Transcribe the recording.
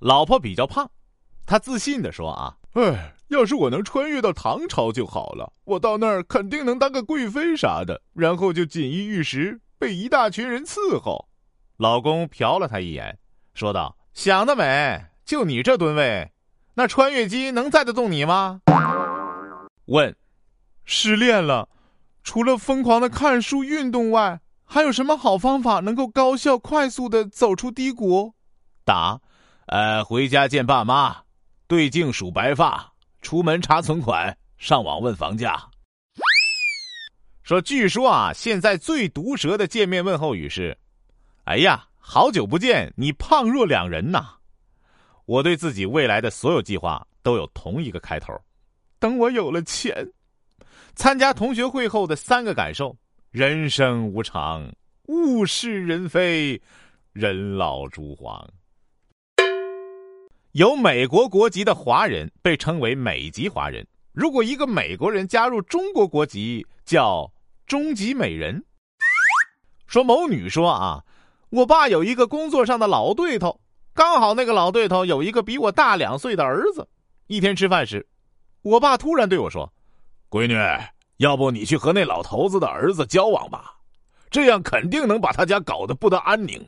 老婆比较胖，他自信的说：“啊，哎，要是我能穿越到唐朝就好了，我到那儿肯定能当个贵妃啥的，然后就锦衣玉食，被一大群人伺候。”老公瞟了他一眼，说道：“想得美！就你这吨位，那穿越机能载得动你吗？”问：“失恋了，除了疯狂的看书、运动外，还有什么好方法能够高效、快速的走出低谷？”答。呃，回家见爸妈，对镜数白发，出门查存款，上网问房价。说，据说啊，现在最毒舌的见面问候语是：“哎呀，好久不见，你胖若两人呐！”我对自己未来的所有计划都有同一个开头：等我有了钱。参加同学会后的三个感受：人生无常，物是人非，人老珠黄。有美国国籍的华人被称为美籍华人。如果一个美国人加入中国国籍，叫中籍美人。说某女说啊，我爸有一个工作上的老对头，刚好那个老对头有一个比我大两岁的儿子。一天吃饭时，我爸突然对我说：“闺女，要不你去和那老头子的儿子交往吧，这样肯定能把他家搞得不得安宁。”